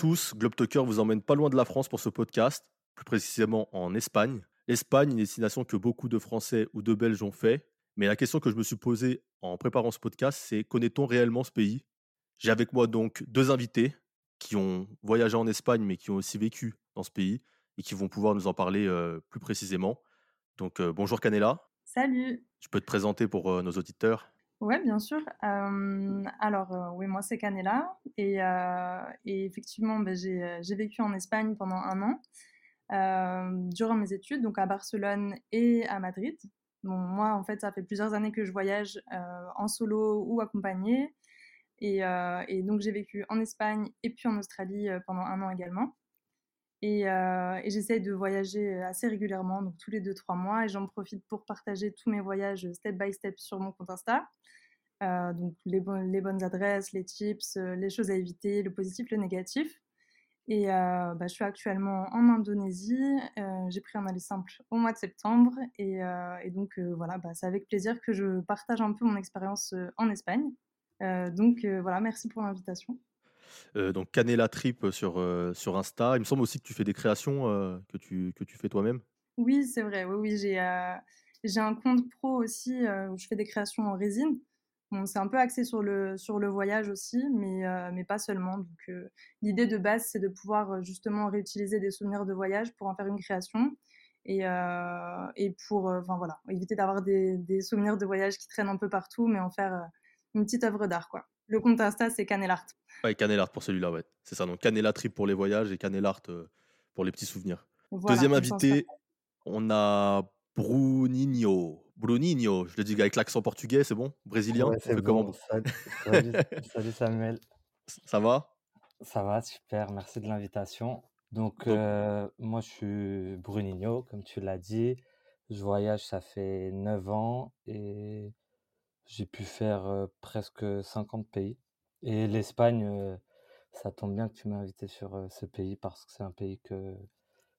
Tous, Globe Talker vous emmène pas loin de la France pour ce podcast, plus précisément en Espagne. L'Espagne, une destination que beaucoup de Français ou de Belges ont fait, mais la question que je me suis posée en préparant ce podcast, c'est connaît-on réellement ce pays? J'ai avec moi donc deux invités qui ont voyagé en Espagne, mais qui ont aussi vécu dans ce pays et qui vont pouvoir nous en parler euh, plus précisément. Donc euh, bonjour Canela. Salut. Tu peux te présenter pour euh, nos auditeurs? Ouais, bien sûr. Alors, oui, moi, c'est Canela. Et, effectivement, ben, j'ai, vécu en Espagne pendant un an, durant mes études, donc à Barcelone et à Madrid. Bon, moi, en fait, ça fait plusieurs années que je voyage en solo ou accompagnée. Et, donc, j'ai vécu en Espagne et puis en Australie pendant un an également. Et, euh, et j'essaye de voyager assez régulièrement, donc tous les deux, trois mois. Et j'en profite pour partager tous mes voyages step by step sur mon compte Insta. Euh, donc les, bon- les bonnes adresses, les tips, euh, les choses à éviter, le positif, le négatif. Et euh, bah, je suis actuellement en Indonésie. J'ai pris un aller simple au mois de septembre. Et, donc voilà, bah, c'est avec plaisir que je partage un peu mon expérience en Espagne. Donc voilà, merci pour l'invitation. Euh, Donc Canela Trip sur, euh, sur Insta. Il me semble aussi que tu fais des créations euh, que, tu, que tu fais toi-même. Oui, c'est vrai. Oui, oui, j'ai j'ai un compte pro aussi où je fais des créations en résine. Bon, c'est un peu axé sur le, sur le voyage aussi, mais, mais pas seulement. Donc, l'idée de base, c'est de pouvoir justement réutiliser des souvenirs de voyage pour en faire une création et, et pour enfin, voilà, éviter d'avoir des, des souvenirs de voyage qui traînent un peu partout, mais en faire une petite œuvre d'art. quoi. Le compte Insta, c'est Canelart. Ouais, Canelart pour celui-là, ouais. C'est ça. Donc Canela Trip pour les voyages et Canelart euh, pour les petits souvenirs. Voilà, Deuxième invité, on a Bruninho. Bruninho, je le dis avec l'accent portugais, c'est bon? Brésilien? Ouais, c'est comment? bon. Salut, salut, salut Samuel. Ça va? Ça va, super, merci de l'invitation. Donc, Donc- euh, moi, je suis Bruninho, comme tu l'as dit. Je voyage, ça fait 9 ans et j'ai pu faire euh, presque 50 pays. Et l'Espagne, euh, ça tombe bien que tu m'aies invité sur euh, ce pays parce que c'est un pays que,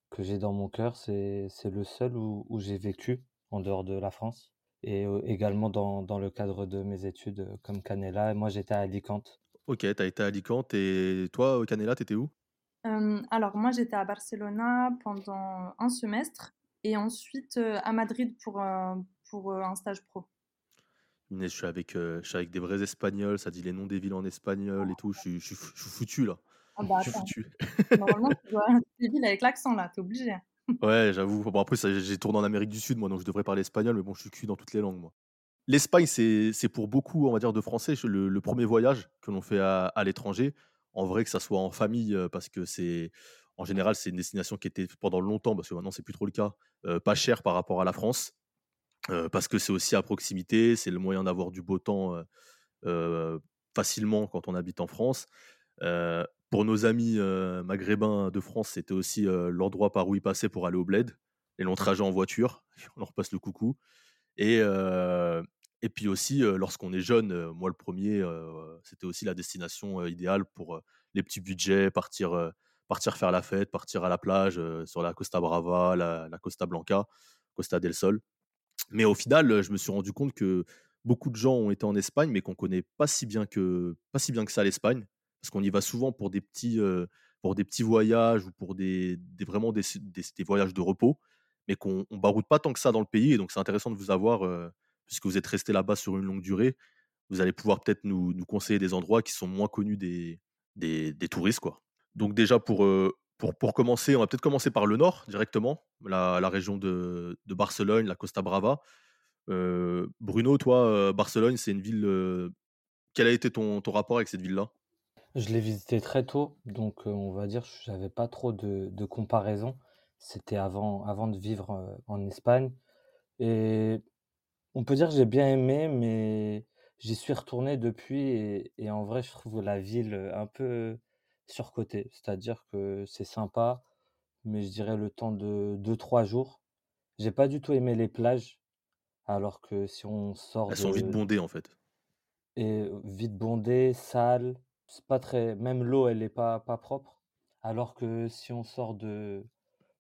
que j'ai dans mon cœur. C'est, c'est le seul où, où j'ai vécu en dehors de la France et euh, également dans, dans le cadre de mes études euh, comme Canela. Moi, j'étais à Alicante. Ok, t'as été à Alicante et toi, Canela, t'étais où? Euh, alors moi j'étais à Barcelona pendant un semestre et ensuite euh, à Madrid pour, euh, pour euh, un stage pro. Je suis avec, euh, je suis avec des vrais Espagnols, ça dit les noms des villes en espagnol et tout. Je suis, je suis fou- je suis foutu là. Ah bah Je suis attends, foutu. normalement tu dois tes villes avec l'accent là, t'es obligé. Ouais, j'avoue. Bon, après, j'ai tourné en Amérique du Sud, moi, donc je devrais parler espagnol, mais bon, je suis cuit dans toutes les langues, moi. L'Espagne, c'est pour beaucoup, on va dire, de Français, le, le premier voyage que l'on fait à, à l'étranger. En vrai, que ça soit en famille, euh, parce que c'est, en général, c'est une destination qui était pendant longtemps, parce que maintenant, c'est plus trop le cas, euh, pas cher par rapport à la France, parce que c'est aussi à proximité, c'est le moyen d'avoir du beau temps facilement quand on habite en France. Pour nos amis maghrébins de France, c'était aussi l'endroit par où ils passaient pour aller au bled, les longs trajets en voiture, on leur passe le coucou. Et, et puis aussi, lorsqu'on est jeune, moi le premier, c'était aussi la destination idéale pour les petits budgets, partir, partir faire la fête, partir à la plage sur la Costa Brava, la Costa Blanca, Costa del Sol. Mais au final, je me suis rendu compte que beaucoup de gens ont été en Espagne, mais qu'on connaît pas si bien que pas si bien que ça l'Espagne, parce qu'on y va souvent pour des petits pour des petits voyages ou pour des, vraiment des, des, voyages de repos, mais qu'on on baroute pas tant que ça dans le pays. Et donc c'est intéressant de vous avoir, puisque vous êtes resté là-bas sur une longue durée, vous allez pouvoir peut-être nous, nous conseiller des endroits qui sont moins connus des, des, touristes, quoi. Donc déjà pour pour, commencer, on va peut-être commencer par le nord directement, la, région de, Barcelone, la Costa Brava. Euh, Bruno, toi, euh, Barcelone, c'est une ville. euh, quel a été ton, ton rapport avec cette ville-là? Je l'ai visité très tôt, donc on va dire que j'avais pas trop de, de comparaison. C'était avant, avant de vivre en Espagne. Et on peut dire que j'ai bien aimé, mais j'y suis retourné depuis et, en vrai, je trouve la ville un peu surcotée. C'est-à-dire que c'est sympa, mais je dirais le temps de deux trois jours. J'ai pas du tout aimé les plages, alors que si on sort Elles sont vite bondées, en fait. Et vite bondé, sale, c'est pas très... Même l'eau, elle est pas, pas propre. Alors que si on sort de,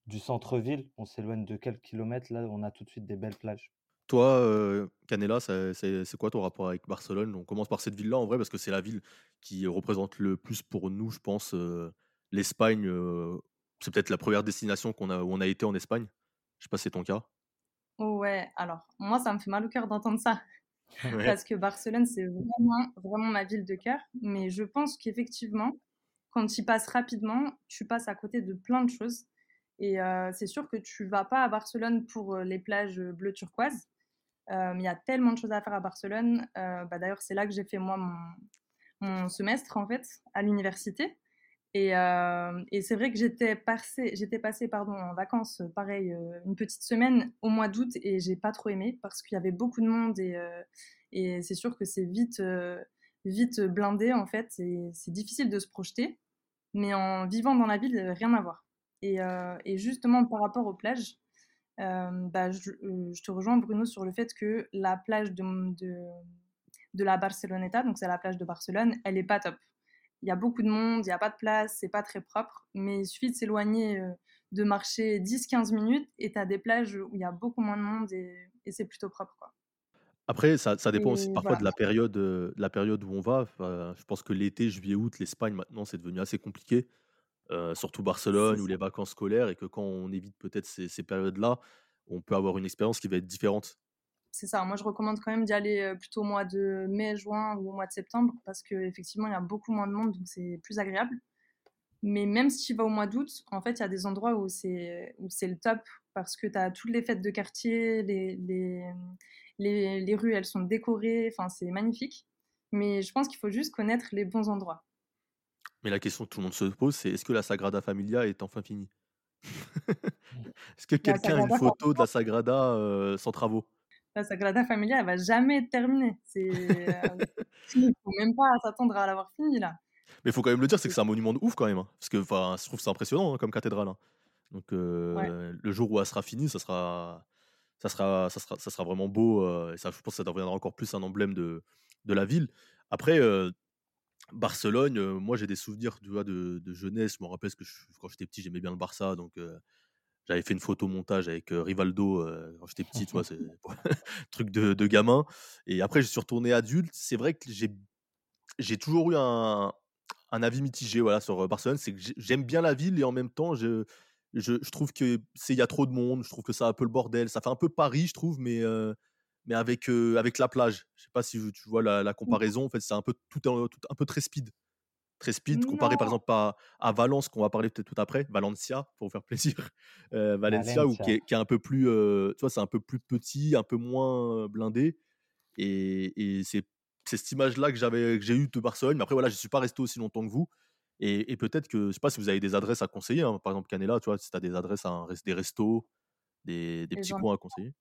du centre-ville, on s'éloigne de quelques kilomètres, là, on a tout de suite des belles plages. Toi, heu, Canela, c'est c'est c'est quoi ton rapport avec Barcelone? On commence par cette ville-là en vrai parce que c'est la ville qui représente le plus pour nous, je pense, heu, l'Espagne, heu, c'est peut-être la première destination qu'on a où on a été en Espagne. Je sais pas si c'est ton cas? Ouais, alors moi, ça me fait mal au cœur d'entendre ça Ouais. parce que Barcelone, c'est vraiment, vraiment ma ville de cœur. Mais je pense qu'effectivement, quand tu y passes rapidement, tu passes à côté de plein de choses. Et c'est sûr que tu vas pas à Barcelone pour, les plages, bleu turquoise. Mais il y a tellement de choses à faire à Barcelone. Heu, bah, d'ailleurs, c'est là que j'ai fait moi mon semestre en fait, à l'université. Et, euh, et c'est vrai que j'étais passée, j'étais passée pardon, en vacances, euh, pareil, euh, une petite semaine au mois d'août et j'ai pas trop aimé parce qu'il y avait beaucoup de monde et, euh, c'est sûr que c'est vite, euh, vite blindé en fait et c'est difficile de se projeter. Mais en vivant dans la ville, rien à voir. Et, euh, justement par rapport aux plages, euh, bah, je, euh, je te rejoins Bruno sur le fait que la plage de, de, de la Barceloneta, donc c'est la plage de Barcelone, elle est pas top il y a beaucoup de monde, il n'y a pas de place, c'est pas très propre, mais il suffit de s'éloigner, euh, de marcher 10-15 minutes et tu as des plages où il y a beaucoup moins de monde et, et c'est plutôt propre. Quoi. Après, ça ça dépend aussi parfois voilà, de la période, de la période où on va. Enfin, je pense que l'été, juillet, août, l'Espagne maintenant, c'est devenu assez compliqué, heu, surtout Barcelone ou les vacances scolaires et que quand on évite peut-être ces ces périodes-là, on peut avoir une expérience qui va être différente. C'est ça. Moi, je recommande quand même d'y aller euh, plutôt au mois de mai, juin ou au mois de septembre parce qu'effectivement, il y a beaucoup moins de monde, donc c'est plus agréable. Mais même si tu vas au mois d'août, en fait, il y a des endroits où c'est où c'est le top parce que tu as toutes les fêtes de quartier, les, les, les, les rues, elles sont décorées, enfin, c'est magnifique. Mais je pense qu'il faut juste connaître les bons endroits. Mais la question que tout le monde se pose, c'est: «Est-ce que la Sagrada Familia est enfin finie?» Est-ce que quelqu'un a une photo de la Sagrada, heu, sans travaux? la Sagrada Familia, elle va jamais être terminée. Euh, il faut même pas s'attendre à l'avoir fini là. Mais il faut quand même le dire, c'est que C'est- un monument de ouf quand même, hein. Parce que, enfin, je trouve que c'est impressionnant, hein, comme cathédrale, hein. Donc, Ouais, heu, le jour où elle sera finie, ça sera ça sera ça sera ça sera vraiment beau, et ça, je pense que ça deviendra encore plus un emblème de de la ville. Après, Barcelone, moi, j'ai des souvenirs, tu vois, de de jeunesse. Je me rappelle que je quand j'étais petit, j'aimais bien le Barça, donc, j'avais fait une photo montage avec, Rivaldo, quand j'étais petit, tu vois? C'est truc de de gamin et après, je suis retourné adulte. C'est vrai que j'ai j'ai toujours eu un un avis mitigé, voilà, sur, Barcelone. C'est que j'ai j'aime bien la ville et en même temps, je je je trouve que c'est il y a trop de monde. Je trouve que c'est un peu le bordel. Ça fait un peu Paris, je trouve, mais, mais avec, avec la plage. Je sais pas si tu vois la la comparaison. En fait, c'est un peu tout un tout un peu très speed. Très speed comparé par exemple à à Valence, qu'on va parler peut-être tout après, Valencia, pour vous faire plaisir. Heu, Valencia ou qui Valencia. est qui est un peu plus, tu vois, c'est un peu plus petit, un peu moins, blindé et et c'est cette image-là que j'avais que j'ai eue de Barcelone. Mais après voilà, je suis pas resté aussi longtemps que vous et et peut-être que je sais pas si vous avez des adresses à conseiller, hein, par exemple Canela, tu vois? Si tu as des adresses à un res des restos, des des et petits j'en coins à conseiller?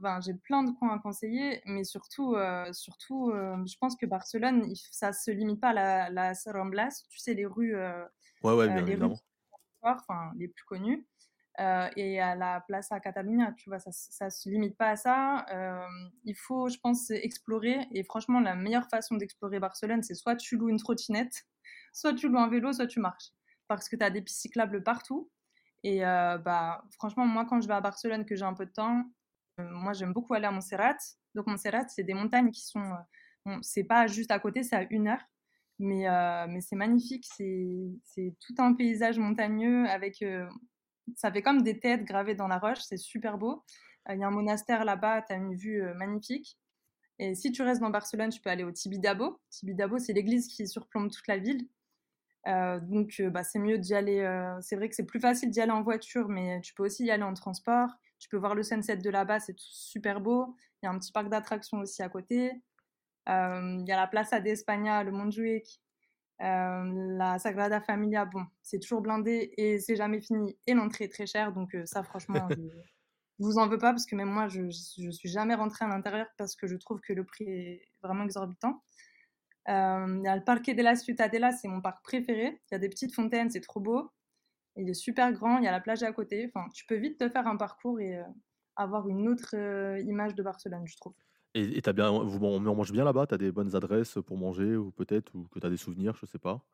Ben, j'ai plein de coins à conseiller, mais surtout, heu, surtout, heu, je pense que Barcelone, il ça se limite pas à la la Ramblas, tu sais les rues, Ouais, ouais, bien les rues enfin les plus connues, et à la Plaça Catalunya, tu vois? Ça ça se limite pas à ça, il faut, je pense, explorer et franchement la meilleure façon d'explorer Barcelone, c'est soit tu loues une trottinette, soit tu loues un vélo, soit tu marches. Parce que tu as des pistes cyclables partout et bah, franchement moi quand je vais à Barcelone, que j'ai un peu de temps, moi, j'aime beaucoup aller à Montserrat. Donc Montserrat, c'est des montagnes qui sont, heu, bon, c'est pas juste à côté, c'est à une heure, mais heu, mais c'est magnifique. C'est tout un paysage montagneux avec, heu, ça fait comme des têtes gravées dans la roche, c'est super beau. Il y a un monastère là-bas, tu as une vue, magnifique et si tu restes dans Barcelone, tu peux aller au Tibidabo. Tibidabo, c'est l'église qui surplombe toute la ville. Donc bah, c'est mieux d'y aller, c'est vrai que c'est plus facile d'y aller en voiture, mais tu peux aussi y aller en transport. Tu peux voir le sunset de là-bas, c'est super beau. Il y a un petit parc d'attractions aussi à côté. Hem, il y a la Plaza de España, le Montjuïc, hem, la Sagrada Familia, bon, c'est toujours blindé et c'est jamais fini et l'entrée est très chère donc heu, ça franchement je je vous en veux pas parce que même moi je je suis jamais rentrée à l'intérieur parce que je trouve que le prix est vraiment exorbitant. Euh, il y a le Parque de la Ciutadella, c'est mon parc préféré. Il y a des petites fontaines, c'est trop beau. Il est super grand, il y a la plage à côté. Enfin, tu peux vite te faire un parcours et euh, avoir une autre euh, image de Barcelone, je trouve. Et et tu bien vous on mange bien là-bas? Tu as des bonnes adresses pour manger ou peut-être ou que tu as des souvenirs, je sais pas?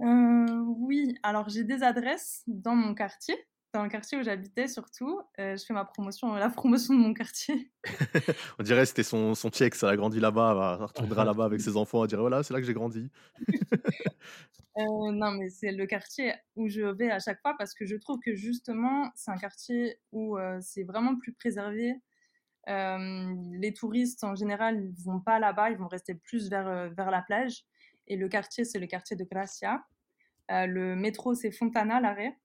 Euh, oui, alors j'ai des adresses dans mon quartier. Dans le quartier où j'habitais surtout. je fais ma promotion, la promotion de mon quartier. On dirait que c'était son, son ça elle a grandi là-bas, elle retournera là-bas avec ses enfants, elle dirait voilà, c'est là que j'ai grandi. non, mais c'est le quartier où je vais à chaque fois parce que je trouve que justement, c'est un quartier où c'est vraiment plus préservé. les touristes, en général, ne vont pas là-bas, ils vont rester plus vers, vers la plage. Et le quartier, c'est le quartier de Gracia. le métro, c'est Fontana, l'arrêt.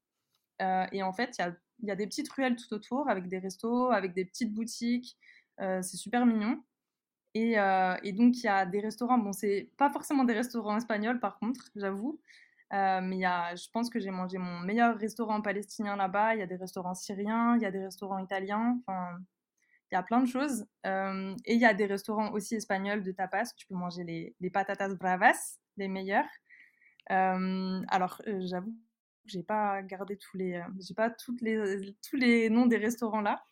Euh, et en fait, il y a, des petites ruelles tout autour avec des restos, avec des petites boutiques. Euh, c'est super mignon. Euh, et, donc, il y a des restaurants. Bon, c'est pas forcément des restaurants espagnols, par contre, j'avoue. mais y a, je pense que j'ai mangé mon meilleur restaurant palestinien là-bas. Il y a des restaurants syriens, il y a des restaurants italiens. Enfin, il y a plein de choses. et il y a des restaurants aussi espagnols de tapas. Tu peux manger les, les patatas bravas, les meilleurs. alors, j'avoue j'ai pas gardé tous les, euh, j'ai pas toutes les, tous les noms des restaurants là,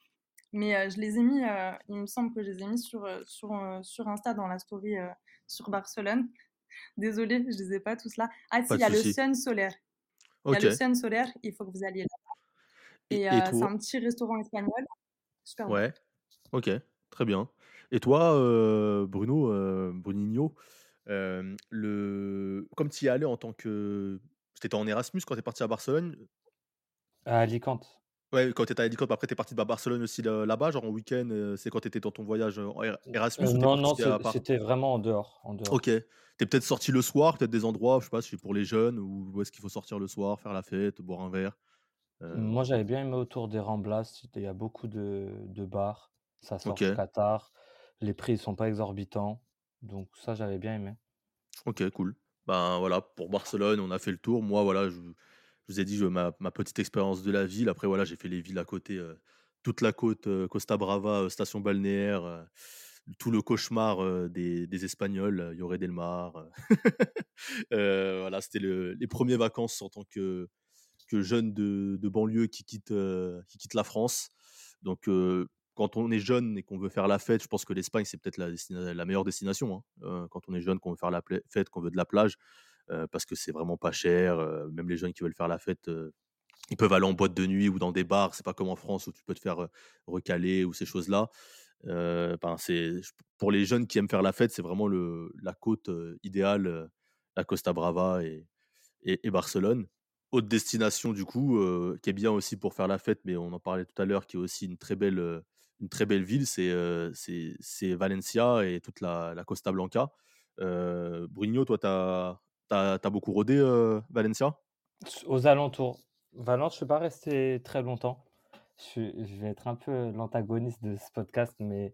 mais euh, je les ai mis, euh, il me semble que je les ai mis sur, sur, sur Insta dans la story sur Barcelone. Désolée, je les ai pas tous là. Ah, si, il y a le Sun Solaire. Il y a le Sun Solaire, il faut que vous alliez là. Et, c'est un petit restaurant espagnol. Super ouais, ok, très bien. Et toi, Bruno, Bruninho, le... comme tu y allais en tant que T'étais en Erasmus quand t'es parti à Barcelone? À Alicante. Ouais, quand t'étais à Alicante, après t'es parti à Barcelone aussi là-bas, genre en week-end, euh, c'est quand t'étais dans ton voyage en Erasmus euh, Non, non, c'était vraiment en dehors, en dehors. Ok. T'es peut-être sorti le soir, peut-être des endroits, je sais pas, si pour les jeunes, ou est-ce qu'il faut sortir le soir, faire la fête, boire un verre euh Moi, j'avais bien aimé autour des Ramblas, il y a beaucoup de, bars, ça sort okay. Qatar, les prix ne sont pas exorbitants, donc ça, j'avais bien aimé. Ok, cool ben voilà, pour Barcelone, on a fait le tour. Moi, voilà, je, vous ai dit ma, petite expérience de la ville. Après, voilà, j'ai fait les villes à côté, euh, toute la côte, euh, Costa Brava, euh, station balnéaire, tout le cauchemar des, Espagnols, il y aurait del Mar. voilà, c'était les premières vacances en tant que, jeune de, banlieue qui quitte, qui quitte la France. Donc, quand on est jeune et qu'on veut faire la fête, je pense que l'Espagne, c'est peut-être la, meilleure destination. Hein. Euh, quand on est jeune, qu'on veut faire la fête, qu'on veut de la plage, euh, parce que c'est vraiment pas cher. Euh, même les jeunes qui veulent faire la fête, ils peuvent aller en boîte de nuit ou dans des bars. C'est pas comme en France où tu peux te faire recaler ou ces choses-là. Ben pour les jeunes qui aiment faire la fête, c'est vraiment la côte idéale, la Costa Brava et Barcelone autre destination du coup qui est bien aussi pour faire la fête mais on en parlait tout à l'heure qui est aussi une très belle une très belle ville, c'est Valencia et toute la, Costa Blanca. Brigno, toi, tu as, beaucoup rodé Valencia? Aux alentours. Valence, je ne suis pas resté très longtemps. Je, vais être un peu l'antagoniste de ce podcast, mais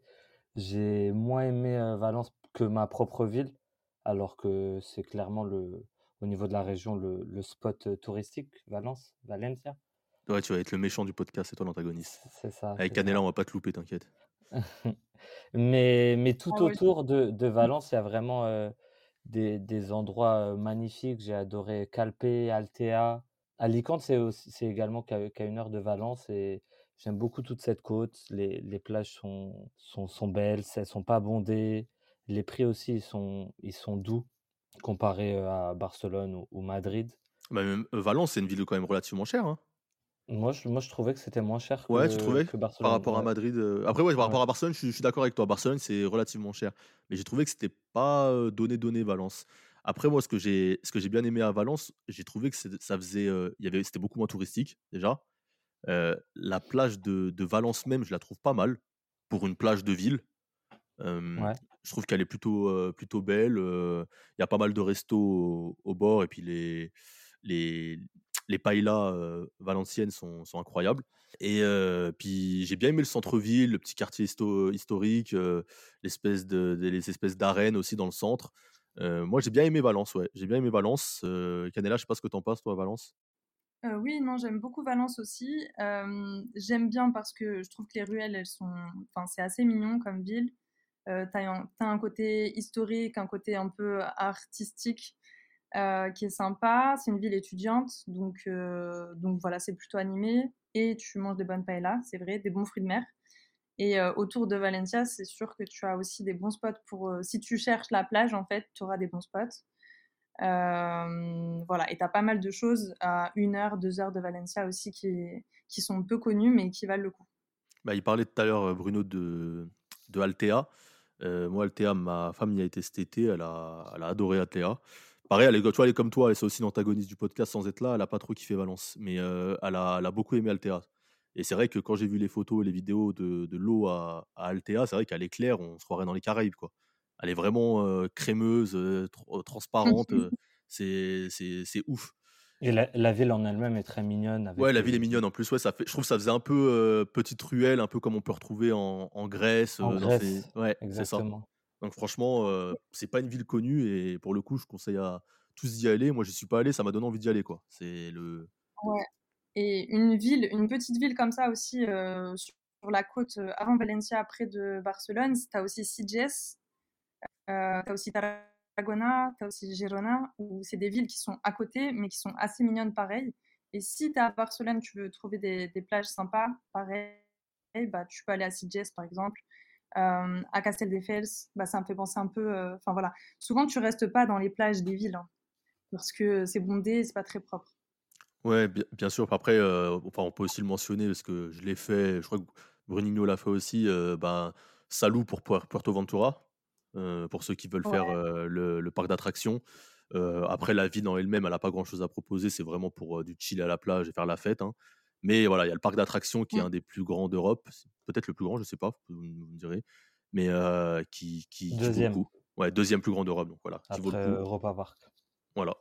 j'ai moins aimé Valence que ma propre ville, alors que c'est clairement le, au niveau de la région le spot touristique, Valence, Valencia. Ouais, tu vas être le méchant du podcast, c'est toi l'antagoniste. C'est ça. Avec Canela, on va pas te louper, t'inquiète. mais, mais tout ah autour de, de, Valence, il y a vraiment euh, des, des, endroits euh, magnifiques. J'ai adoré Calpe, Altea. Alicante, c'est également qu'à une heure de Valence et j'aime beaucoup toute cette côte. Les, les plages sont, sont, sont, belles, elles sont pas bondées. Les prix aussi, ils sont, ils sont doux comparé euh, à Barcelone ou, Madrid. Bah, même, Valence, c'est une ville quand même relativement chère. Hein. Moi je, moi, je trouvais que c'était moins cher que, Ouais, tu trouvais que par rapport à Madrid. Euh, Après, ouais, par rapport à Barcelone, je suis, d'accord avec toi. Barcelone, c'est relativement cher. Mais j'ai trouvé que c'était pas euh, donné donné Valence. Après, moi, ce que j'ai ce que j'ai bien aimé à Valence, j'ai trouvé que ça faisait, euh, il y avait, c'était beaucoup moins touristique déjà. la plage de, de Valence même, je la trouve pas mal pour une plage de ville. Ouais. je trouve qu'elle est plutôt plutôt belle. Il y a pas mal de restos au, au bord et puis les les les paillas valenciennes sont, incroyables. Et puis j'ai bien aimé le centre-ville, le petit quartier historique, l'espèce de, les espèces d'arènes aussi dans le centre. moi, j'ai bien aimé Valence, ouais. J'ai bien aimé Valence. Canela, je sais pas ce que t'en penses, toi, Valence? oui, non, j'aime beaucoup Valence aussi. j'aime bien parce que je trouve que les ruelles, elles sont, enfin, c'est assez mignon comme ville. Euh, tu as, un côté historique, un côté un peu artistique euh, qui est sympa. C'est une ville étudiante, donc, euh, donc voilà, c'est plutôt animé. Et tu manges des bonnes paellas, c'est vrai, des bons fruits de mer. Et euh, autour de Valencia, c'est sûr que tu as aussi des bons spots pour. si tu cherches la plage, en fait, tu auras des bons spots. voilà, et tu as pas mal de choses à 1 heure, 2 heures de Valencia aussi qui, qui sont peu connues mais qui valent le coup. Bah, il parlait tout à l'heure, Bruno, de, de Altea. moi, Altea, ma femme y a été cet été, elle a, elle a adoré Altea. Pareil, elle est, tu vois, elle est comme toi, elle est aussi l'antagoniste du podcast sans être là, elle a pas trop kiffé Valence, mais elle, a, elle, a, beaucoup aimé Altea. Et c'est vrai que quand j'ai vu les photos et les vidéos de, de l'eau à, à, Altea, c'est vrai qu'elle est claire, on se croirait dans les Caraïbes. Quoi. Elle est vraiment crémeuse, transparente, c'est ouf. Et la, ville en elle-même est très mignonne. Avec ouais, la ville est mignonne en plus. Ouais, ça fait, je trouve que ça faisait un peu petite ruelle, un peu comme on peut retrouver en, en Grèce. En Grèce, Ouais, c'est ça. Donc franchement, c'est pas une ville connue et pour le coup, je conseille à tous d'y aller. Moi, je suis pas allé, ça m'a donné envie d'y aller, quoi. C'est le. Ouais. Et une ville, une petite ville comme ça aussi sur la côte avant Valencia, près de Barcelone, tu as aussi Sitges, tu as aussi Tarragona, tu as aussi Girona, où c'est des villes qui sont à côté, mais qui sont assez mignonnes pareil. Et si tu es à Barcelone, tu veux trouver des, des plages sympas, pareil, bah, tu peux aller à Sitges par exemple. Euh, à Casteldefels, bah, ça me fait penser un peu. Euh, enfin voilà, souvent tu restes pas dans les plages des villes hein, parce que c'est bondé, c'est pas très propre. Ouais, bien, sûr. Après, euh, enfin, on peut aussi le mentionner parce que je l'ai fait. Je crois que Brunino l'a fait aussi. ben, Salou pour Puerto Ventura, pour ceux qui veulent faire le, parc d'attractions. après, la ville en elle-même, elle n'a pas grand-chose à proposer. C'est vraiment pour du chill à la plage et faire la fête. Hein. Mais voilà, il y a le parc d'attractions qui est mmh. un des plus grands d'Europe. Peut-être le plus grand, je ne sais pas, vous, me direz. Mais qui, qui, deuxième. Vaut le coup. Ouais, deuxième plus grand d'Europe. Donc voilà, qui vaut le coup. Europa Park. Voilà.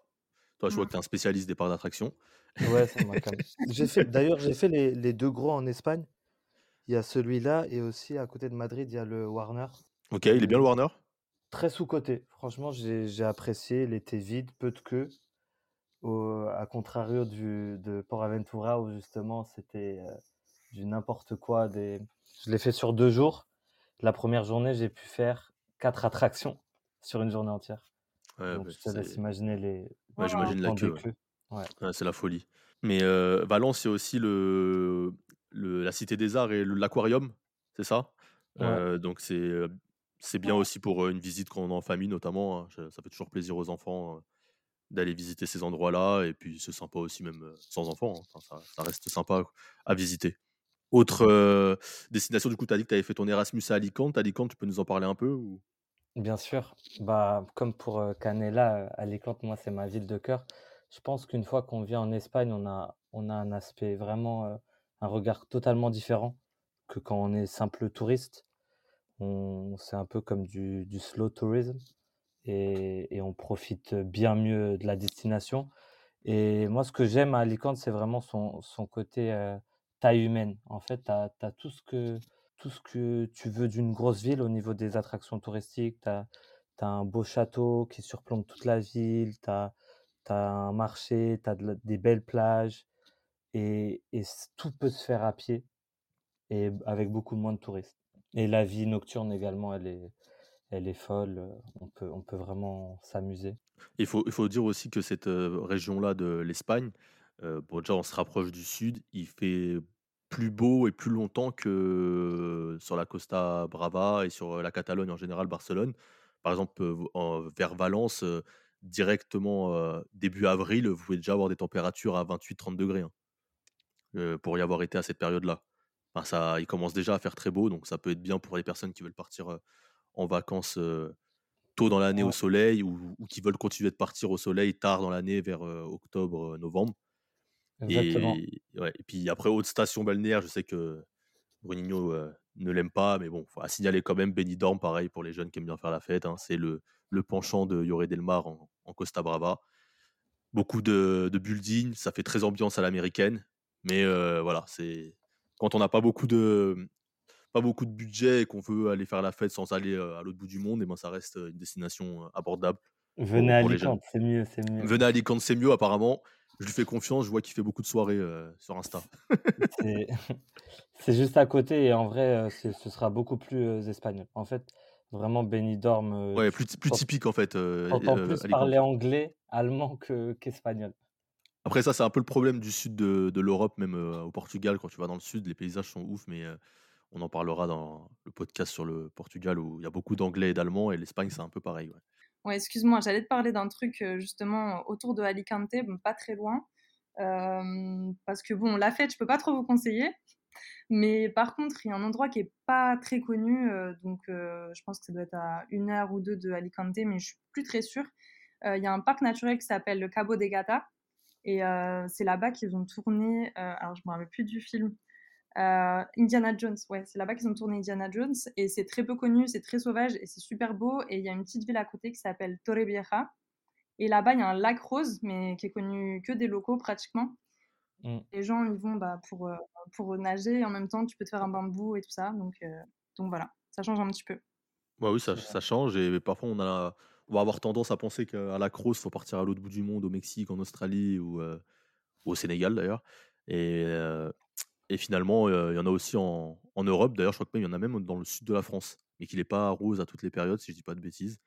Toi, je vois que tu es un spécialiste des parcs d'attractions. Ouais, c'est moi quand d'ailleurs, j'ai fait les, les, deux gros en Espagne. Il y a celui-là et aussi à côté de Madrid, il y a le Warner. Ok, il est bien le Warner? Très sous-côté. Franchement, j'ai apprécié. Il était vide, peu de queue à contrario du, de Port Aventura où justement c'était du n'importe quoi. Des... Je l'ai fait sur deux jours. La première journée, j'ai pu faire quatre attractions sur une journée entière. Ouais, Donc, je te laisse imaginer les. Ouais, j'imagine la queue. Ouais. c'est la folie. Mais Valence, c'est aussi le, le, la Cité des Arts et l'aquarium, c'est ça? Donc c'est c'est bien aussi pour une visite quand on est en famille, notamment. Hein. Ça fait toujours plaisir aux enfants d'aller visiter ces endroits-là. Et puis, c'est sympa aussi, même sans enfants. Hein. ça, reste sympa à visiter. Autre destination, du coup, tu as dit que tu avais fait ton Erasmus à Alicante. Alicante, tu peux nous en parler un peu. Bien sûr. Bah, comme pour Canela, Alicante, moi, c'est ma ville de cœur. Je pense qu'une fois qu'on vient en Espagne, on a, on a un aspect vraiment, un regard totalement différent que quand on est simple touriste. C'est un peu comme du, du slow tourism et, on profite bien mieux de la destination. Et moi, ce que j'aime à Alicante, c'est vraiment son, son côté taille humaine. En fait, tu as, tout, ce que, tout ce que tu veux d'une grosse ville au niveau des attractions touristiques. Tu as, un beau château qui surplombe toute la ville, tu as, un marché, tu as des belles plages. Et, et tout peut se faire à pied et avec beaucoup moins de touristes. Et la vie nocturne également, elle est, elle est folle. On peut, on peut vraiment s'amuser. Il faut, dire aussi que cette région-là de l'Espagne, bon, déjà, on se rapproche du sud. Il fait plus beau et plus longtemps que sur la Costa Brava et sur la Catalogne en général, Barcelone. Par exemple, vers Valence, directement début avril, vous pouvez déjà avoir des températures à 28-30 degrés hein, pour y avoir été à cette période-là. Ça, il commence déjà à faire très beau, donc ça peut être bien pour les personnes qui veulent partir en vacances tôt dans l'année au soleil ou, qui veulent continuer de partir au soleil tard dans l'année vers octobre, novembre. Exactement. Et, puis après, haute station balnéaire, je sais que Brunino ne l'aime pas, mais bon, faut signaler quand même Benidorm, pareil pour les jeunes qui aiment bien faire la fête. Hein, c'est le, le penchant de Yoré Del Mar en, Costa Brava. Beaucoup de, de buildings, ça fait très ambiance à l'américaine, mais voilà, c'est quand on n'a pas beaucoup de, pas beaucoup de budget et qu'on veut aller faire la fête sans aller à l'autre bout du monde, et ben ça reste une destination abordable. Venez à Alicante, c'est mieux, c'est mieux. Venez à Alicante, c'est mieux apparemment. Je lui fais confiance, je vois qu'il fait beaucoup de soirées sur Insta. c'est juste à côté et en vrai, ce sera beaucoup plus espagnol. En fait, vraiment Benidorm. ouais, plus, plus typique en fait. Entend plus parler anglais, allemand qu'espagnol. Après ça, c'est un peu le problème du sud de, de l'Europe, même au Portugal. Quand tu vas dans le sud, les paysages sont ouf, mais on en parlera dans le podcast sur le Portugal où il y a beaucoup d'anglais et d'allemand et l'Espagne, c'est un peu pareil. Ouais. Excuse-moi, j'allais te parler d'un truc, justement autour de Alicante, bon pas très loin, parce que bon, la fête, je peux pas trop vous conseiller, mais par contre, il y a un endroit qui est pas très connu, donc je pense que ça doit être à 1 heure ou 2 de Alicante, mais je suis plus très sûre. Il y a un parc naturel qui s'appelle le Cabo de Gata et c'est là-bas qu'ils ont tourné, alors je me rappelle plus du film, heu, Indiana Jones, ouais, c'est là-bas qu'ils ont tourné Indiana Jones et c'est très peu connu, c'est très sauvage et c'est super beau et il y a une petite ville à côté qui s'appelle Torrevieja et là-bas, il y a un lac rose, mais qui est connu que des locaux pratiquement. Mmh. Les gens y vont bah, pour, heu, pour nager et en même temps, tu peux te faire un bain de boue et tout ça, donc heu, donc voilà, ça change un petit peu. Bah oui, ça change et parfois on a on va avoir tendance à penser qu'à la Crosse, faut partir à l'autre bout du monde, au Mexique, en Australie ou, au Sénégal d'ailleurs et et finalement, il y en a aussi en Europe. D'ailleurs, je crois que même il y en a même dans le sud de la France, mais qu'il est pas rose à toutes les périodes, si je dis pas de bêtises.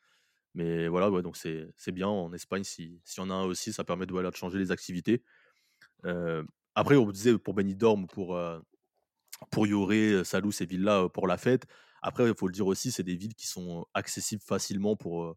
Mais voilà, donc c'est bien en Espagne si s'il y en a un aussi, ça permet de, changer les activités. Après on disait pour Benidorm ou pour, heu, pour heu, Salou, ces villes-là, pour la fête. Après, il faut le dire aussi, c'est des villes qui sont accessibles facilement pour,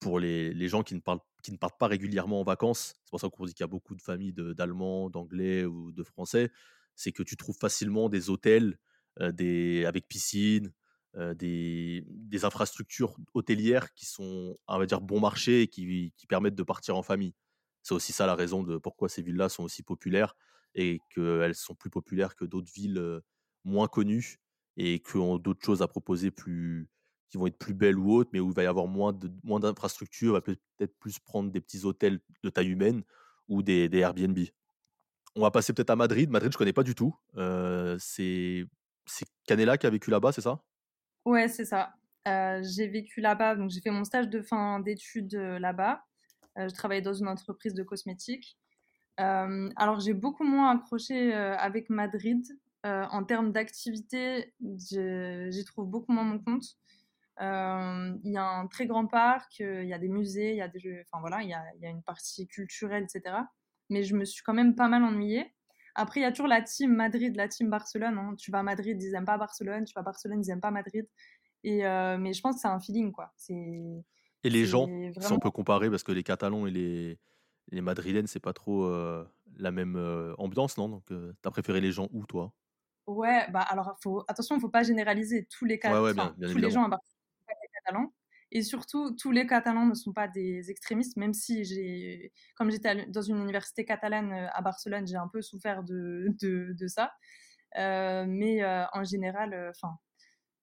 pour les les gens qui ne parlent qui ne partent pas régulièrement en vacances. C'est pour ça qu'on dit qu'il y a beaucoup de familles d'Allemands, d'Anglais ou de Français. C'est que tu trouves facilement des hôtels, des avec piscine, des infrastructures hôtelières qui sont, on va dire, bon marché et qui permettent de partir en famille. C'est aussi ça la raison de pourquoi ces villes-là sont aussi populaires et qu'elles sont plus populaires que d'autres villes, moins connues et qui ont d'autres choses à proposer plus qui vont être plus belles ou autres, mais où il va y avoir moins moins d'infrastructures, on va peut-être plus prendre des petits hôtels de taille humaine ou des des Airbnb. On va passer peut-être à Madrid. Madrid, je connais pas du tout. Heu, c'est Canella qui a vécu là-bas, c'est ça? Ouais, c'est ça. Heu, j'ai vécu là-bas, donc j'ai fait mon stage de fin d'études, heu, là-bas. Je travaillais dans une entreprise de cosmétiques. Alors j'ai beaucoup moins accroché, avec Madrid. En termes d'activité, j'y trouve beaucoup moins mon compte. Il y a un très grand parc, il y a des musées, il y a des jeux enfin voilà, il y a une partie culturelle et cetera. Mais je me suis quand même pas mal ennuyée. Après, il y a toujours la team Madrid, la team Barcelone, hein. Tu vas à Madrid, ils aiment pas Barcelone, tu vas à Barcelone, ils aiment pas Madrid et heu, mais je pense que c'est un feeling quoi. C'est Et les gens, si on peut comparer, parce que les Catalans et les les Madrilènes, c'est pas trop, heu, la même, heu, ambiance, non? Donc, tu préféré les gens où, toi? Ouais, bah, alors faut attention, faut pas généraliser. Tous les Ouais, cat ouais, bien bien tous les gens à Barcelone ne pas des Catalans et surtout, tous les Catalans ne sont pas des extrémistes, même si j'ai comme j'étais dans une université catalane, heu, à Barcelone, j'ai un peu souffert de de de ça. Heu, mais heu, en général, enfin,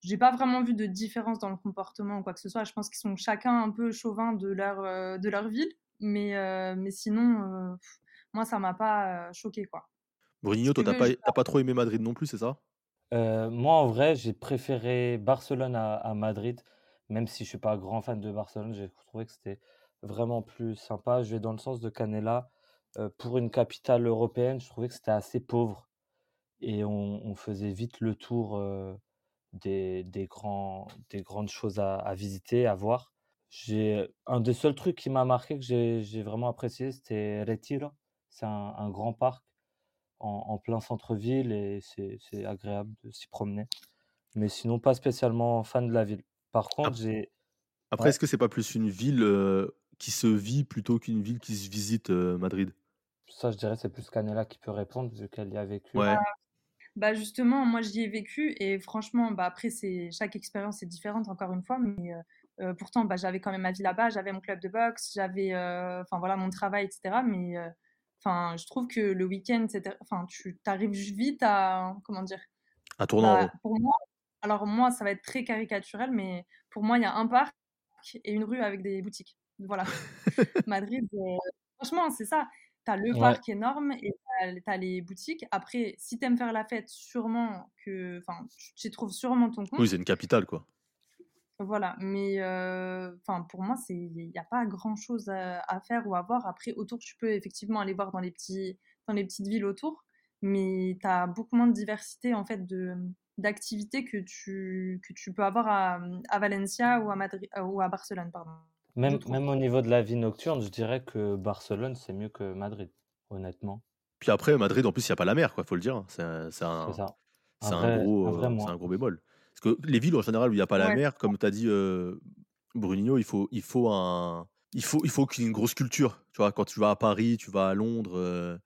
j'ai pas vraiment vu de différence dans le comportement ou quoi que ce soit. Je pense qu'ils sont chacun un peu chauvins de leur, de leur ville, mais mais sinon, moi ça m'a pas, heu, choquée, quoi. Bruninho, toi, tu tu as pas pas trop aimé Madrid non plus, c'est ça? Moi, en vrai, j'ai préféré Barcelone à à Madrid, même si je suis pas grand fan de Barcelone, j'ai trouvé que c'était vraiment plus sympa. Je vais dans le sens de Canella, heu, pour une capitale européenne, je trouvais que c'était assez pauvre et on faisait vite le tour, heu, des grandes choses à visiter, à voir. Un des seuls trucs qui m'a marqué, que j'ai vraiment apprécié, c'était Retiro. C'est un grand parc en plein centre-ville et c'est agréable de s'y promener. Mais sinon, pas spécialement fan de la ville. Par contre, j'ai après, ouais, est-ce que c'est pas plus une ville, heu, qui se vit plutôt qu'une ville qui se visite, heu, Madrid? ça, je dirais, c'est plus Canella qui peut répondre vu qu'elle y a vécu. Ouais. Bah, justement, moi, j'y ai vécu et franchement, bah, après, c'est chaque expérience est différente encore une fois, mais heu, pourtant, bah, j'avais quand même ma vie là-bas, j'avais mon club de boxe, j'avais, enfin voilà, mon travail et cetera, mais enfin, je trouve que le week-end, enfin, tu arrives vite à comment dire? À tourner en Bah, rond. pour moi alors moi, ça va être très caricatural, mais pour moi, il y a un parc et une rue avec des boutiques. Voilà. Madrid, heu, franchement, c'est ça. Tu as le Ouais, parc énorme et tu as les boutiques. Après, si tu aimes faire la fête, sûrement que enfin, tu trouves sûrement ton Oui, compte. c'est une capitale, quoi. Voilà, mais enfin, pour moi, il y a pas grand-chose à à faire ou à voir. Après, autour, tu peux effectivement aller voir dans les petits dans les petites villes autour, mais tu as beaucoup moins de diversité, en fait, de, d'activités que tu que tu peux avoir à, mmh, à Valencia ou à Madrid ou à Barcelone, pardon, même même au niveau de la vie nocturne, je dirais que Barcelone, c'est mieux que Madrid, honnêtement. Puis après, Madrid, en plus, il y a pas la mer, quoi, faut le dire. C'est un c'est un. Un c'est un un gros, c'est moins. un gros bémol. Parce que les villes, en général, où il y a pas la Ouais, mer, comme tu as dit, Brunio, il faut, il faut un, il faut, il faut qu'il y ait une grosse culture. Tu vois, quand tu vas à Paris, tu vas à Londres, euh,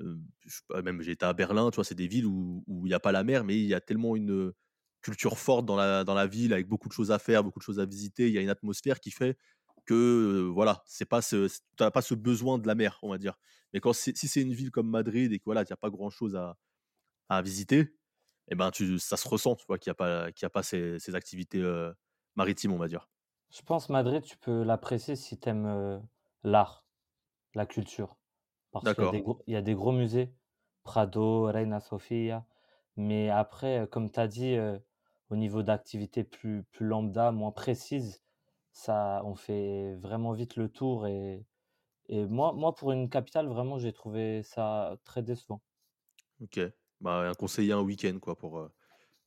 euh, même été à Berlin, tu vois, c'est des villes où il n'y a pas la mer, mais il y a tellement une culture forte dans la, dans la ville, avec beaucoup de choses à faire, beaucoup de choses à visiter. Il y a une atmosphère qui fait que, euh, voilà, c'est pas ce, pas ce besoin de la mer, on va dire. Mais quand si c'est une ville comme Madrid et que voilà, il n'y a pas grand chose à, à visiter, eh ben, ça se ressent, tu vois, qu'il n'y a pas, a pas ces, ces activités euh, maritimes, on va dire. Je pense Madrid, tu peux l'apprécier si tu aimes l'art, la culture. Parce qu'il y a des D'accord. gros, il y a des gros musées, Prado, Reina Sofia. Mais après, euh, comme tu as dit, euh, au niveau d'activités plus, plus lambda, moins précises, ça, on fait vraiment vite le tour. Et, et moi, moi, pour une capitale, vraiment, j'ai trouvé ça très décevant. Ok. Bah, un conseiller un week-end, quoi, pour, euh,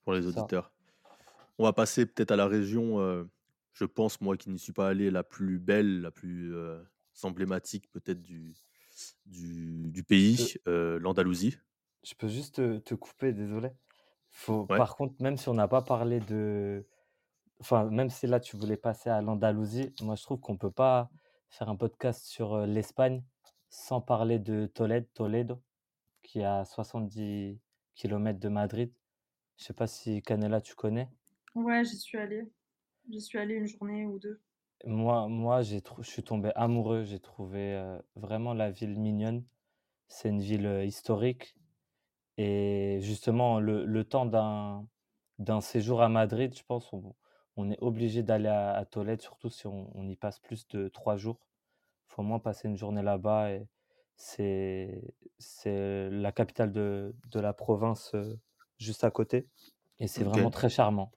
pour les C'est ça. auditeurs. On va passer peut-être à la région, euh, je pense, moi qui n'y suis pas allé, la plus belle, la plus euh, emblématique peut-être du, du, du pays, euh, l'Andalousie. je peux juste te, te couper, désolé. Faut, Ouais, par contre, même si on n'a pas parlé de, Enfin, même si là tu voulais passer à l'Andalousie, moi je trouve qu'on peut pas faire un podcast sur l'Espagne sans parler de Tolède, Toledo, qui est à 70 kilomètres de Madrid. Je sais pas si Canela tu connais. Ouais, j'y suis allée. J'y suis allée une journée ou deux. Moi, moi j'ai trou- je suis tombé amoureux. J'ai trouvé euh, vraiment la ville mignonne. C'est une ville euh, historique. Et justement, le, le temps d'un d'un séjour à Madrid, je pense, on, on est obligé d'aller à, à Tolède, surtout si on, on y passe plus de trois jours. Il faut au moins passer une journée là-bas. Et c'est, c'est la capitale de, de la province euh, juste à côté. Et c'est ok. vraiment très charmant.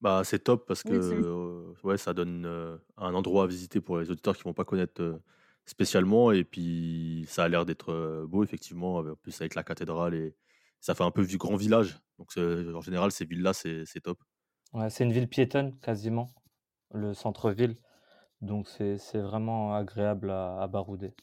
Bah, c'est top parce que Oui, c'est une euh, ouais, ça donne euh, un endroit à visiter pour les auditeurs qui vont pas connaître euh, spécialement. Et puis, ça a l'air d'être euh, beau, effectivement, avec- en plus avec la cathédrale. Et ça fait un peu vi- grand village. Donc, c'est- en général, ces villes-là, c'est c'est top. Ouais, c'est une ville piétonne quasiment, le centre-ville. Donc c'est, c'est vraiment agréable à, à barouder.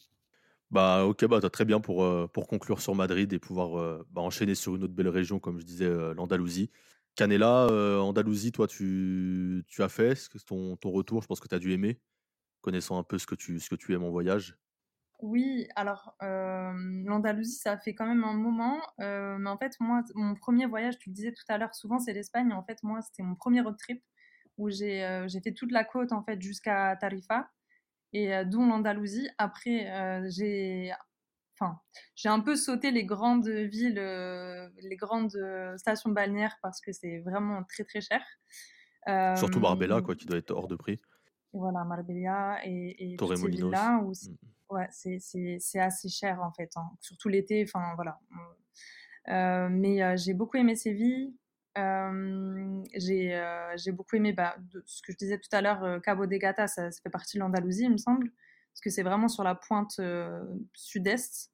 Bah, ok, bah, t'as très bien pour, euh, pour conclure sur Madrid et pouvoir euh, bah, enchaîner sur une autre belle région, comme je disais, euh, l'Andalousie. Canela, euh, Andalousie, toi, tu, as fait ton, retour, je pense que tu as dû aimer, connaissant un peu ce que tu, aimes en voyage? Oui, alors euh, l'Andalousie, ça fait quand même un moment. euh, mais en fait, moi, mon premier voyage, tu le disais tout à l'heure, souvent c'est l'Espagne. En fait, moi, c'était mon premier road trip où j'ai fait toute la côte en fait jusqu'à Tarifa et dont l'Andalousie. Après, j'ai enfin, j'ai un peu sauté les grandes villes, euh, les grandes euh, stations balnéaires parce que c'est vraiment très très cher. Surtout Euh, Marbella, quoi, qui doit être hors de prix. voilà, Marbella et, et Torremolinos. où Mm. ouais, c'est assez cher en fait, hein. surtout l'été. Enfin voilà. Euh, mais euh, j'ai beaucoup aimé Séville. Euh, j'ai euh, j'ai beaucoup aimé bah, de, ce que je disais tout à l'heure, euh, Cabo de Gata, ça, ça fait partie de l'Andalousie, il me semble, parce que c'est vraiment sur la pointe euh, sud-est.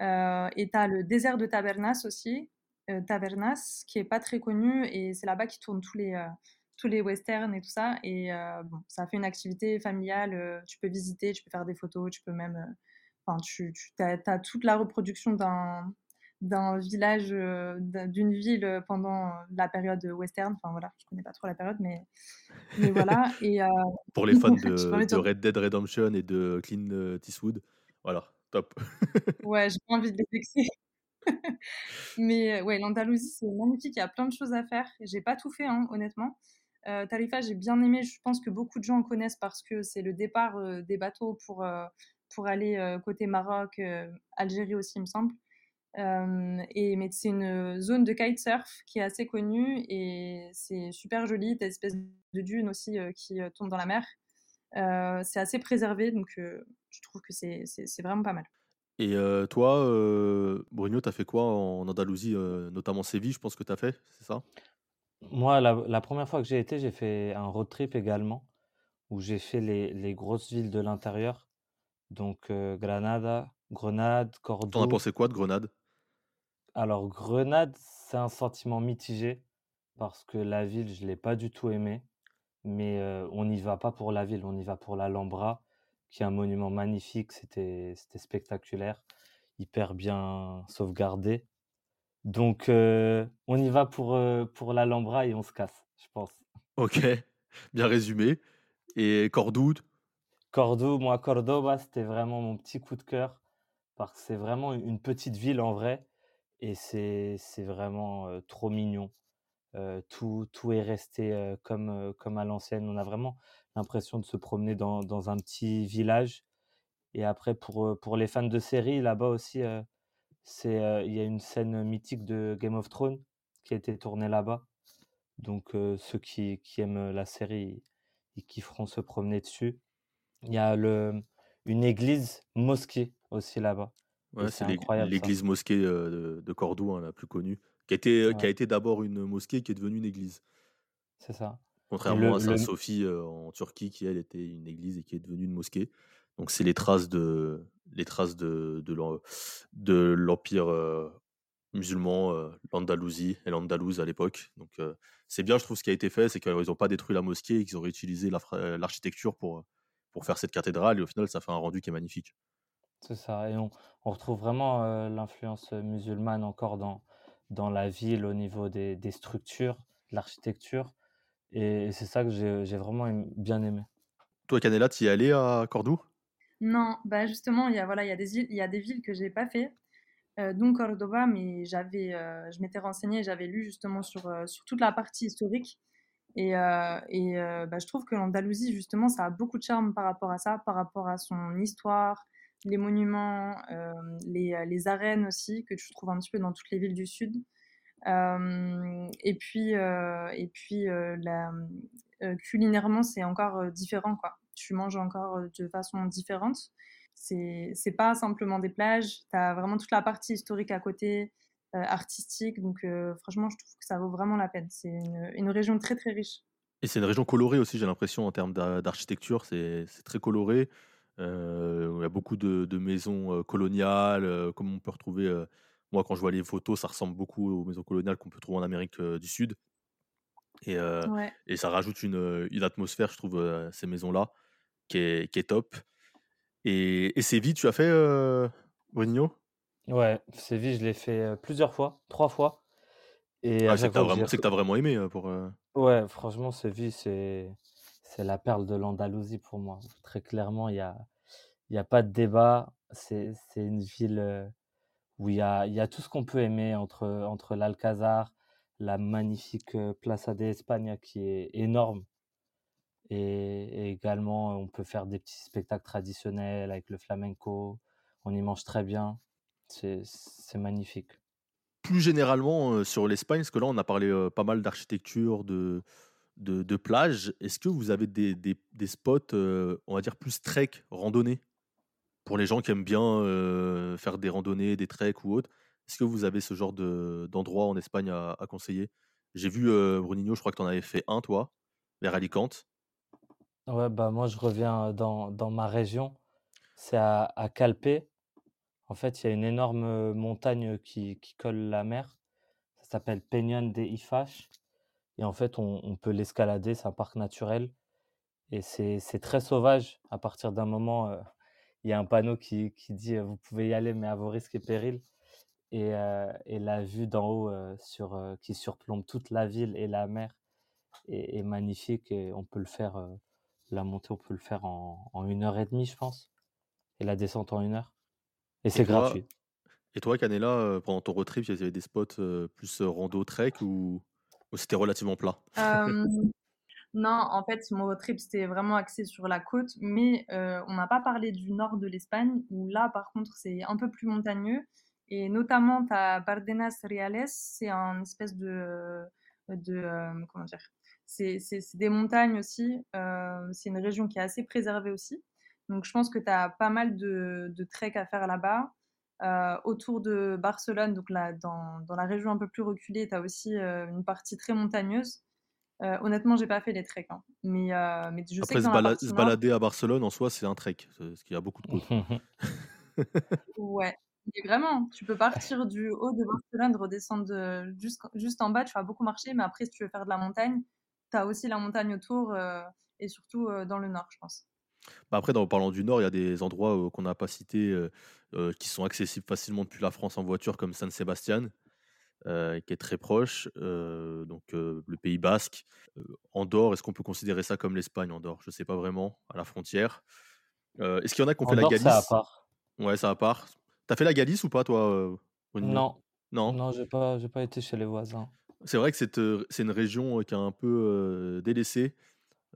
Euh, et tu as le désert de Tabernas aussi, euh, Tabernas, qui est pas très connu, et c'est là-bas qu'ils tournent tous les, westerns et tout ça. Et bon, ça fait une activité familiale, tu peux visiter, tu peux faire des photos, tu peux même. Enfin, tu, as toute la reproduction d'un d'un village, euh, d'un- d'une ville pendant la période western. Enfin voilà, je connais pas trop la période, mais, mais voilà. Et euh, Pour les fans de, Red Dead Redemption et de Clint euh, Eastwood, voilà, top. Ouais, j'ai pas envie de les vexer. Mais ouais, l'Andalousie, c'est magnifique, il y a plein de choses à faire. J'ai pas tout fait, hein, honnêtement. Euh, Tarifa, j'ai bien aimé, je pense que beaucoup de gens connaissent parce que c'est le départ euh, des bateaux pour, euh, pour aller côté Maroc, Algérie aussi, il me semble. Euh, et, mais c'est une zone de kitesurf qui est assez connue et c'est super joli. T'as une espèce de dunes aussi euh, qui euh, tombent dans la mer. Euh, c'est assez préservé, donc euh, je trouve que c'est vraiment pas mal. Et euh, toi, euh, Bruno, t'as fait quoi en Andalousie, euh, notamment Séville, je pense que t'as fait, c'est ça? Moi, la, la première fois que j'ai été, j'ai fait un road trip également, où j'ai fait les, les grosses villes de l'intérieur. Donc euh, Granada, Grenade, T'en as Cordoue. pensé quoi de Grenade? Alors Grenade, c'est un sentiment mitigé parce que la ville, je l'ai pas du tout aimée. Mais euh, on n'y va pas pour la ville, on y va pour l'Alhambra, qui est un monument magnifique. C'était, c'était spectaculaire, hyper bien sauvegardé. Donc euh, on y va pour, euh, pour l'Alhambra et on se casse, je pense. Ok, bien résumé. Et Cordoue? Cordoue, moi, Cordoba, c'était vraiment mon petit coup de cœur parce que c'est vraiment une petite ville en vrai et c'est vraiment, trop mignon. Tout tout est resté, comme, comme à l'ancienne. On a vraiment l'impression de se promener dans dans un petit village et après pour, pour les fans de séries, là-bas aussi, il y a une scène mythique de Game of Thrones qui a été tournée là-bas. Donc ceux qui qui aiment, la série, ils kifferont se promener dessus. Il y a le une église mosquée aussi là-bas Ouais, c'est l'église mosquée, heu, de de Cordoue, hein, la plus connue, qui a été, qui a été d'abord une mosquée qui est devenue une église. c'est ça Contrairement le à Sainte-Sophie, heu, en Turquie qui elle était une église et qui est devenue une mosquée. Donc c'est les traces de les traces de de l'em de l'empire, musulman, l'Andalousie et l'Andalouse à l'époque. Donc c'est bien je trouve ce qui a été fait, c'est qu'ils ont pas détruit la mosquée et qu'ils ont réutilisé l'architecture pour, pour faire cette cathédrale et au final ça fait un rendu qui est magnifique. C'est ça et on on retrouve vraiment, l'influence, musulmane encore dans dans la ville au niveau des des structures, de l'architecture et c'est ça que j'ai j'ai vraiment aim bien aimé. Toi Canella, tu y es allé à Cordoue? Non, bah, justement, il y a voilà, il y a des îles il y a des villes que j'ai pas fait, heu, dont Cordoba, mais j'avais, je m'étais renseignée, j'avais lu justement sur, sur toute la partie historique et et bah, je trouve que l'Andalousie, justement, ça a beaucoup de charme par rapport à ça, par rapport à son histoire, les monuments, hem, les, heu, les arènes aussi, que tu trouves un petit peu dans toutes les villes du sud. Hem et puis, et puis, la culinairement, c'est encore, différent, quoi. Tu manges encore, de façon différente. C'est c'est pas simplement des plages, tu as vraiment toute la partie historique à côté, artistique, donc franchement, je trouve que ça vaut vraiment la peine. C'est une, une région très, très riche. Et c'est une région colorée aussi, j'ai l'impression, en termes d'ar d'architecture, c'est c'est très coloré. Heu, il y a beaucoup de de maisons, heu, coloniales, heu, comme on peut retrouver, moi, quand je vois les photos, ça ressemble beaucoup aux maisons coloniales qu'on peut trouver en Amérique, du Sud et Ouais. et ça rajoute une, une atmosphère, je trouve, ces maisons-là, qui est qui est top et et Séville, tu as fait, heu, Juninho? Ouais, Séville, je l'ai fait, plusieurs fois, 3 fois et Ah, c'est que tu as vraiment aimé, pour, ouais, franchement, Séville, c'est c'est la perle de l'Andalousie pour moi. Très clairement, il y a y a pas de débat. C'est une ville, heu, où il y a y a tout ce qu'on peut aimer entre entre l'Alcazar, la magnifique, heu, Plaza de España qui est énorme et également, on peut faire des petits spectacles traditionnels avec le flamenco. On y mange très bien. C'est magnifique. plus généralement, heu, sur l'Espagne, parce que là, on a parlé, pas mal d'architecture, de de de plage. Est-ce que vous avez des des spots, heu, on va dire plus trek, randonnée? Pour les gens qui aiment bien, heu, faire des randonnées, des treks ou autres. Est-ce que vous avez ce genre de d'endroit en Espagne à conseiller? J'ai vu, heu, Juninho, je crois que tu en avais fait un toi, vers Alicante. Ouais, bah, moi, je reviens, dans dans ma région. C'est à Calpe. En fait, il y a une énorme, montagne, qui qui colle la mer. Ça s'appelle Peñón de Ifax et en fait, on on peut l'escalader, c'est un parc naturel et c'est très sauvage. À partir d'un moment, heu, il y a un panneau qui qui dit, heu: «Vous pouvez y aller, mais à vos risques et périls» et heu et la vue d'en haut, sur, qui surplombe toute la ville et la mer est est magnifique et on peut le faire, la montée, on peut le faire en en 1 heure et demie, je pense et la descente en une heure et c'est gratuit. et toi, Canella, heu, pendant ton road trip, il y avait des spots, plus, rando, trek ou ou c'était relativement plat? Non, en fait, mon road trip, c'était vraiment axé sur la côte, mais on n'a pas parlé du nord de l'Espagne, où là, par contre, c'est un peu plus montagneux et notamment tu as Bardenas Reales, c'est un espèce de, comment dire? C'est des montagnes aussi, c'est une région qui est assez préservée aussi. Donc je pense que tu as pas mal de de trek à faire là-bas. Heu, autour de Barcelone, donc là, dans dans la région un peu plus reculée, tu as aussi, heu, une partie très montagneuse. Heu, honnêtement, j'ai pas fait les treks, hein, mais heu, mais je sais Après que se dans bala se balader à Barcelone en soi, c'est un trek, qu'il y a beaucoup de côtes. ouais, mais vraiment, tu peux partir du haut de Barcelone, redescendre, jusqu juste en bas, tu vas beaucoup marcher, mais après si tu veux faire de la montagne, tu as aussi la montagne autour, et surtout, dans le nord, je pense. Bah, après, dans parlant du Nord, il y a des endroits, qu'on n'a pas cités, qui sont accessibles facilement depuis la France en voiture, comme San Sebastian. qui est très proche, donc le Pays Basque. Andorre, est-ce qu'on peut considérer ça comme l'Espagne, Andorre? Je sais pas vraiment, à la frontière. Est-ce qu'il y en a qui ont fait la Andorre, c'est à Galice? part. Ouais, ça à part. T'as fait la Galice ou pas, toi, Non, Non? Non, j'ai pas, j'ai pas été chez les voisins. C'est vrai que c'est c'est une région qui est un peu euh, délaissée,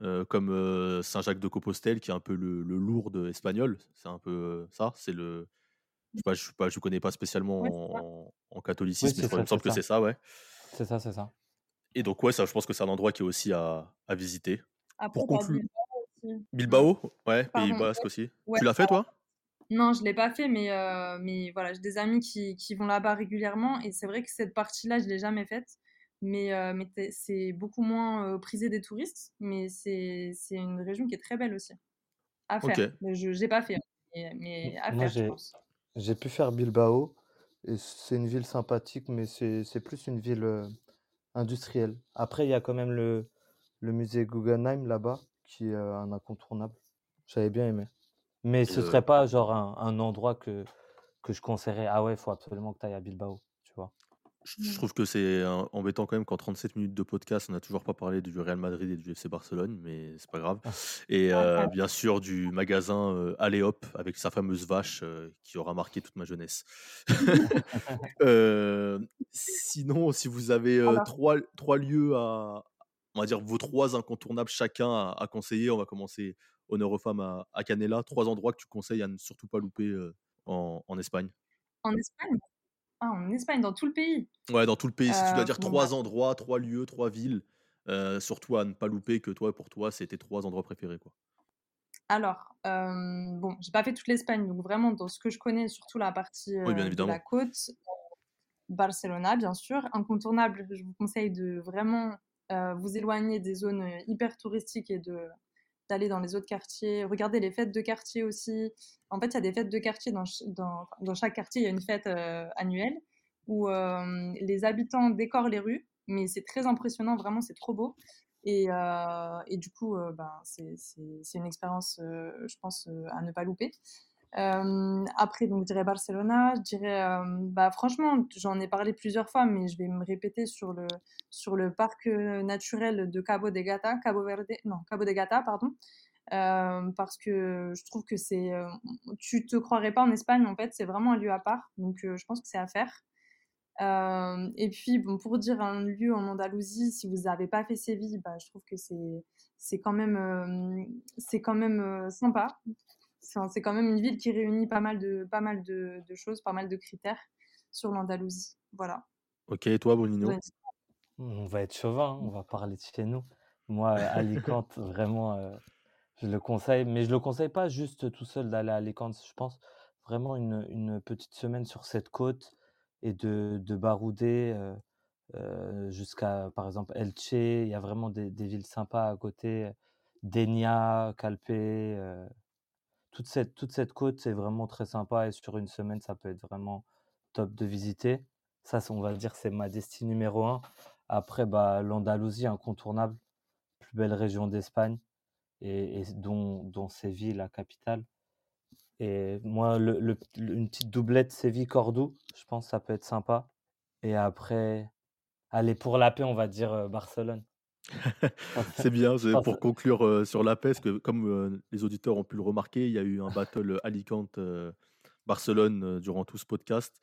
euh, comme euh, Saint-Jacques-de-Compostelle, qui est un peu le, le Lourdes espagnol. C'est un peu ça. C'est le. Je ne je connais pas spécialement en, en Oui, catholicisme, mais il me semble que c'est ça. ouais. C'est ça, c'est ça. Et donc, ouais, ça, je pense que c'est un endroit qui est aussi à, à visiter. Après, Pour conclure, Bilbao aussi. Bilbao, ouais, Pays. Basque aussi. Ouais, Tu l'as fait, toi? Non, je l'ai pas fait, mais, euh, mais voilà, j'ai des amis qui, qui vont là-bas régulièrement et c'est vrai que cette partie-là, je l'ai jamais faite. Mais, euh, mais c'est beaucoup moins euh, prisé des touristes, mais c'est c'est une région qui est très belle aussi. À faire. Mais je j'ai pas fait, mais, à Moi, faire, je j'ai, pense. j'ai pu faire Bilbao et c'est une ville sympathique, mais c'est, c'est plus une ville euh, industrielle. Après, il y a quand même le, le musée Guggenheim là-bas, qui est euh, un incontournable. J'avais bien aimé. Mais Et ce le- serait pas genre un, un endroit que, que je conseillerais. Ah ouais, il faut absolument que tu ailles à Bilbao. Je je Mm. trouve que c'est embêtant quand même qu'en 37 minutes de podcast, on n'a toujours pas parlé du Real Madrid et du FC Barcelone, mais c'est pas grave. Ah, Et Ouais, euh, ouais. bien sûr du magasin euh, Allez Hop avec sa fameuse vache euh, qui aura marqué toute ma jeunesse. Euh, sinon, si vous avez Alors, trois, trois lieux à, on va dire vos trois incontournables chacun à, à conseiller, on va commencer honneur aux femmes à, à Canela, trois endroits que tu conseilles à ne surtout pas louper en, en Espagne. en Espagne? Ah, en Espagne, dans tout le pays. Ouais, dans tout le pays, si tu dois Euh, dire bon, bah, trois endroits, trois lieux, trois villes, euh, surtout à ne pas louper que toi, pour toi, c'est tes trois endroits préférés, quoi. alors, euh, bon, j'ai pas fait toute l'Espagne, donc vraiment, dans ce que je connais, surtout la partie Oui, bien euh, de la côte, Barcelona, bien sûr. Incontournable, je vous conseille de vraiment euh, vous éloigner des zones hyper touristiques et de d'aller dans les autres quartiers. Regardez les fêtes de quartier aussi. En fait, il y a des fêtes de quartier dans, dans, dans chaque quartier, il y a une fête euh, annuelle où euh, les habitants décorent les rues, mais c'est très impressionnant, vraiment, c'est trop beau. Et, euh, et du coup, ben, c'est une expérience, je pense, à ne pas louper. Euh, après, donc, je dirais Barcelona, je dirais, euh, bah, franchement, j'en ai parlé plusieurs fois, mais je vais me répéter sur le, sur le parc euh, naturel de Cabo de Gata, Cabo Verde, non, Cabo de Gata, pardon, parce que je trouve que c'est, tu te croirais pas en Espagne, en fait, c'est vraiment un lieu à part, donc je pense que c'est à faire. Et puis, bon, pour dire un lieu en Andalousie, si vous n'avez pas fait Séville, bah, je trouve que c'est, quand même, quand même sympa. C'est c'est quand même une ville qui réunit pas mal de, pas mal de, de choses, pas mal de critères sur l'Andalousie. Voilà. Ok, et toi, Bonino On va être chauvin, hein, on va parler de chez nous. Moi, Alicante, vraiment, euh, je le conseille, mais je le conseille pas juste tout seul d'aller à Alicante. Je pense vraiment une, une petite semaine sur cette côte et de, de barouder euh, euh, jusqu'à, par exemple, Elche. Il y a vraiment des, des villes sympas à côté. Denia, Calpe, euh, toute cette, côte, c'est vraiment très sympa et sur une semaine, ça peut être vraiment top de visiter. Ça, on va dire, c'est ma destinée numéro un. Après, bah, l'Andalousie, incontournable, plus belle région d'Espagne, et, dont, Séville, la capitale. Et moi, une petite doublette Séville-Cordoue, je pense que ça peut être sympa. Et après, allez, pour la paix, on va dire euh, Barcelone. C'est bien, c'est pense- pour conclure euh, sur la paix, parce que comme euh, les auditeurs ont pu le remarquer, il y a eu un battle Alicante-Barcelone durant tout ce podcast.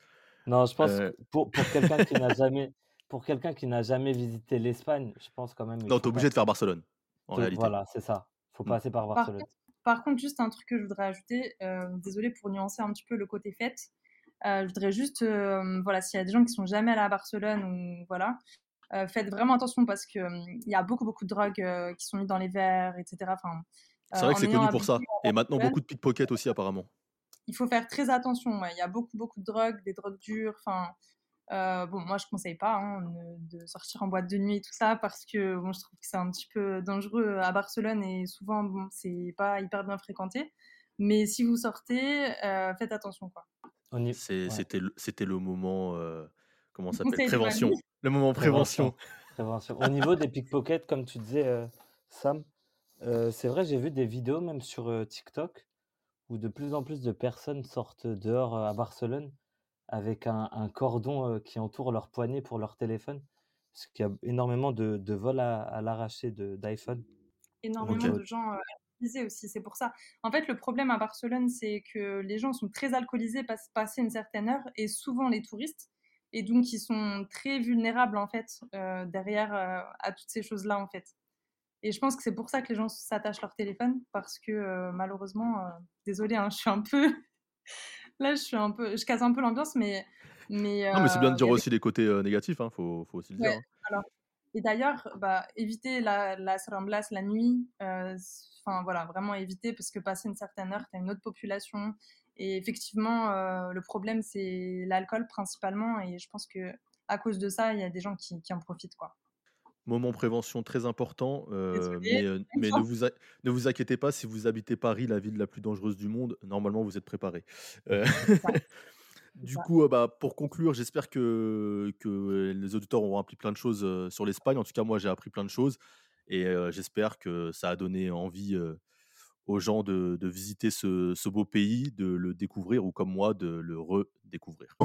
Non, je pense Euh, que pour, pour quelqu'un qui n'a jamais, pour quelqu'un qui n'a jamais visité l'Espagne, je pense quand même. il Non, t'es obligé de faire Barcelone, en réalité. Voilà, c'est ça. faut Mm. passer par Par Barcelone. contre, par contre, juste un truc que je voudrais ajouter, euh, désolé pour nuancer un petit peu le côté fête. Euh, je voudrais juste, euh, voilà, s'il y a des gens qui sont jamais allés à Barcelone ou voilà, euh, faites vraiment attention parce que euh, il y a beaucoup beaucoup de drogues euh, qui sont mises dans les verres, etc. Enfin, C'est euh, vrai en que c'est connu pour ça. Et maintenant, beaucoup de pickpockets aussi, apparemment. il faut faire très attention. ouais. Il y a beaucoup beaucoup de drogues, des drogues dures. Enfin, euh, bon, moi je conseille pas hein, de, sortir en boîte de nuit et tout ça parce que bon, je trouve que c'est un petit peu dangereux à Barcelone et souvent bon, c'est pas hyper bien fréquenté. Mais si vous sortez, euh, faites attention quoi. C'est- ouais, C'était le- moment, euh, comment ça s'appelle Prévention. Le moment prévention. prévention. Au niveau des pickpockets, comme tu disais, euh, Sam, euh, c'est vrai, j'ai vu des vidéos même sur euh, TikTok où de plus en plus de personnes sortent dehors euh, à Barcelone avec un un cordon, qui entoure leur poignet pour leur téléphone. Parce qu'il y a énormément de de vols à à l'arraché de d'iPhone. Énormément Donc de gens, aussi, c'est pour ça. En fait, le problème à Barcelone, c'est que les gens sont très alcoolisés pass passé une certaine heure et souvent les touristes et donc ils sont très vulnérables, en fait, heu, derrière, heu, à toutes ces choses-là, en fait et je pense que c'est pour ça que les gens s'attachent leur téléphone parce que, heu, malheureusement, heu, désolée, hein, je suis un peu là, je suis un peu je casse un peu l'ambiance mais mais Non, mais c'est bien de dire y a des aussi les côtés, négatifs, hein, faut faut aussi le dire, hein. alors et d'ailleurs, bah, éviter la ramblas la nuit, enfin voilà, vraiment éviter parce que passé une certaine heure, tu as une autre population et effectivement, heu, le problème, c'est l'alcool principalement et je pense qu'à cause de ça, il y a des gens qui qui en profitent, quoi. Moment prévention très important, Désolée. mais mais ne vous in ne vous inquiétez pas, si vous habitez Paris, la ville la plus dangereuse du monde, normalement vous êtes c'est du ça. coup, bah, pour conclure, j'espère que que les auditeurs auront appris plein de choses, sur l'Espagne. En tout cas, moi, j'ai appris plein de choses et j'espère que ça a donné envie, aux gens de visiter ce beau pays, de le découvrir ou comme moi, de le redécouvrir.